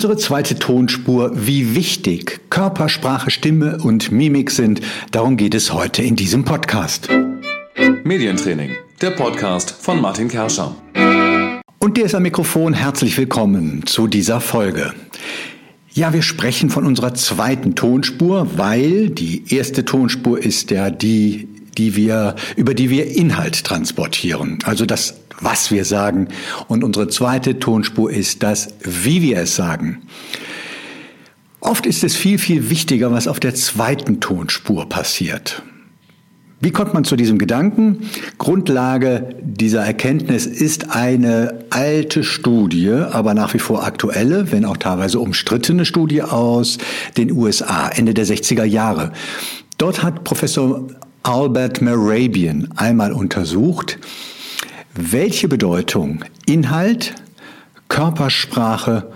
Unsere zweite Tonspur, wie wichtig Körpersprache, Stimme und Mimik sind, darum geht es heute in diesem Podcast. Medientraining, der Podcast von Martin Kerscher. Und der ist am Mikrofon. Herzlich willkommen zu dieser Folge. Ja, wir sprechen von unserer zweiten Tonspur, weil die erste Tonspur ist ja die, die wir, über die wir Inhalt transportieren. Also das, was wir sagen. Und unsere zweite Tonspur ist das, wie wir es sagen. Oft ist es viel, viel wichtiger, was auf der zweiten Tonspur passiert. Wie kommt man zu diesem Gedanken? Grundlage dieser Erkenntnis ist eine alte Studie, aber nach wie vor aktuelle, wenn auch teilweise umstrittene Studie aus den USA, Ende der 60er Jahre. Dort hat Professor Albert Merabian einmal untersucht, welche Bedeutung Inhalt, Körpersprache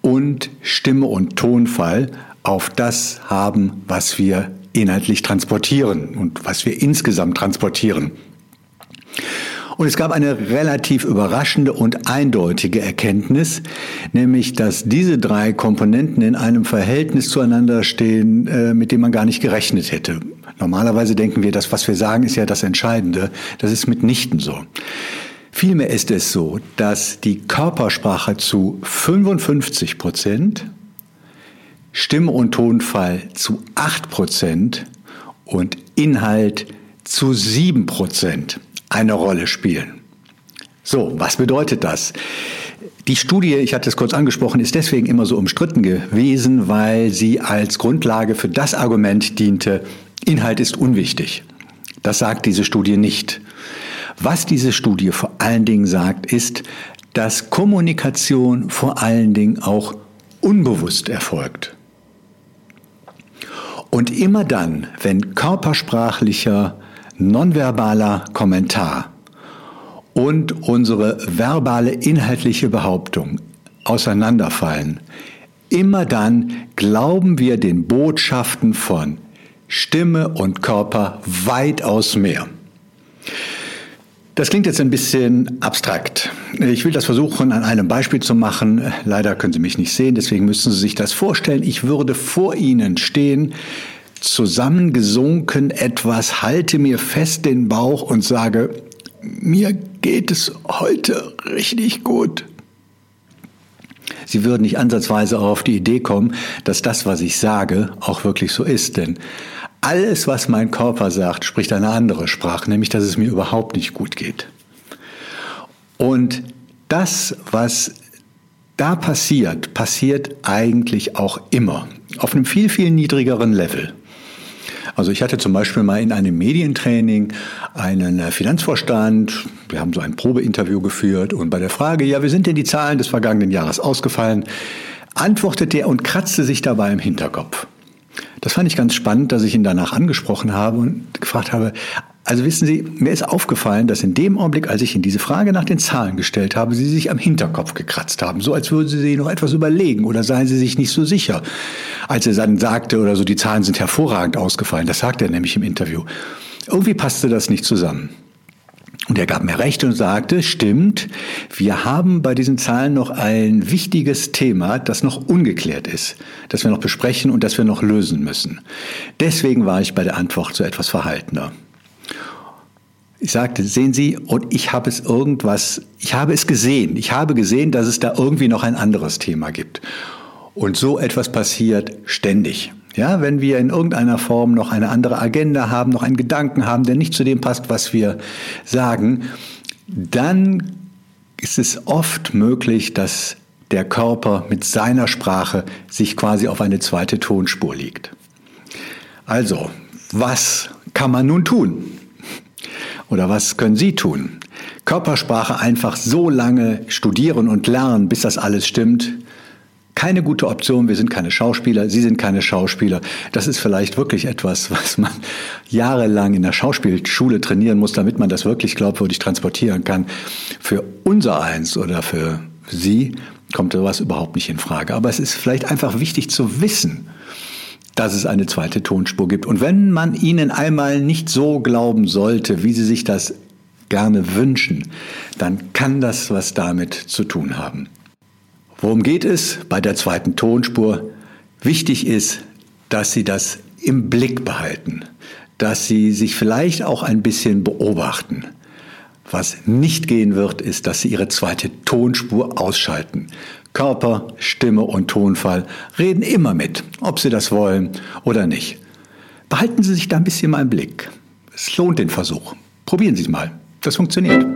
und Stimme und Tonfall auf das haben, was wir inhaltlich transportieren und was wir insgesamt transportieren. Und es gab eine relativ überraschende und eindeutige Erkenntnis, nämlich dass diese drei Komponenten in einem Verhältnis zueinander stehen, äh, mit dem man gar nicht gerechnet hätte. Normalerweise denken wir, das, was wir sagen, ist ja das Entscheidende. Das ist mitnichten so. Vielmehr ist es so, dass die Körpersprache zu 55 Prozent Stimme und Tonfall zu 8% und Inhalt zu 7% eine Rolle spielen. So, was bedeutet das? Die Studie, ich hatte es kurz angesprochen, ist deswegen immer so umstritten gewesen, weil sie als Grundlage für das Argument diente, Inhalt ist unwichtig. Das sagt diese Studie nicht. Was diese Studie vor allen Dingen sagt, ist, dass Kommunikation vor allen Dingen auch unbewusst erfolgt. Und immer dann, wenn körpersprachlicher, nonverbaler Kommentar und unsere verbale inhaltliche Behauptung auseinanderfallen, immer dann glauben wir den Botschaften von Stimme und Körper weitaus mehr. Das klingt jetzt ein bisschen abstrakt. Ich will das versuchen, an einem Beispiel zu machen. Leider können Sie mich nicht sehen, deswegen müssen Sie sich das vorstellen. Ich würde vor Ihnen stehen, zusammengesunken etwas, halte mir fest den Bauch und sage, mir geht es heute richtig gut. Sie würden nicht ansatzweise auf die Idee kommen, dass das, was ich sage, auch wirklich so ist. Denn alles, was mein Körper sagt, spricht eine andere Sprache, nämlich dass es mir überhaupt nicht gut geht. Und das, was da passiert, passiert eigentlich auch immer auf einem viel, viel niedrigeren Level. Also ich hatte zum Beispiel mal in einem Medientraining einen äh, Finanzvorstand, wir haben so ein Probeinterview geführt und bei der Frage, ja, wie sind denn die Zahlen des vergangenen Jahres ausgefallen, antwortete er und kratzte sich dabei im Hinterkopf. Das fand ich ganz spannend, dass ich ihn danach angesprochen habe und gefragt habe, also wissen Sie, mir ist aufgefallen, dass in dem Augenblick, als ich Ihnen diese Frage nach den Zahlen gestellt habe, Sie sich am Hinterkopf gekratzt haben, so als würden Sie sich noch etwas überlegen oder seien Sie sich nicht so sicher. Als er dann sagte oder so, die Zahlen sind hervorragend ausgefallen, das sagte er nämlich im Interview. Irgendwie passte das nicht zusammen. Und er gab mir recht und sagte, stimmt, wir haben bei diesen Zahlen noch ein wichtiges Thema, das noch ungeklärt ist, das wir noch besprechen und das wir noch lösen müssen. Deswegen war ich bei der Antwort so etwas verhaltener. Ich sagte, sehen Sie, und ich habe es irgendwas, ich habe es gesehen. Ich habe gesehen, dass es da irgendwie noch ein anderes Thema gibt. Und so etwas passiert ständig. Ja, wenn wir in irgendeiner Form noch eine andere Agenda haben, noch einen Gedanken haben, der nicht zu dem passt, was wir sagen, dann ist es oft möglich, dass der Körper mit seiner Sprache sich quasi auf eine zweite Tonspur legt. Also, was kann man nun tun? Oder was können Sie tun? Körpersprache einfach so lange studieren und lernen, bis das alles stimmt. Keine gute Option. Wir sind keine Schauspieler. Sie sind keine Schauspieler. Das ist vielleicht wirklich etwas, was man jahrelang in der Schauspielschule trainieren muss, damit man das wirklich glaubwürdig transportieren kann. Für unser eins oder für Sie kommt sowas überhaupt nicht in Frage. Aber es ist vielleicht einfach wichtig zu wissen, dass es eine zweite Tonspur gibt. Und wenn man ihnen einmal nicht so glauben sollte, wie sie sich das gerne wünschen, dann kann das was damit zu tun haben. Worum geht es bei der zweiten Tonspur? Wichtig ist, dass Sie das im Blick behalten, dass Sie sich vielleicht auch ein bisschen beobachten. Was nicht gehen wird, ist, dass Sie Ihre zweite Tonspur ausschalten. Körper, Stimme und Tonfall reden immer mit, ob Sie das wollen oder nicht. Behalten Sie sich da ein bisschen mal im Blick. Es lohnt den Versuch. Probieren Sie es mal. Das funktioniert.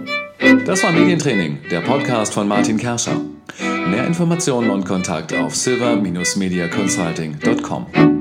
Das war Medientraining, der Podcast von Martin Kerscher. Mehr Informationen und Kontakt auf silver-mediaconsulting.com.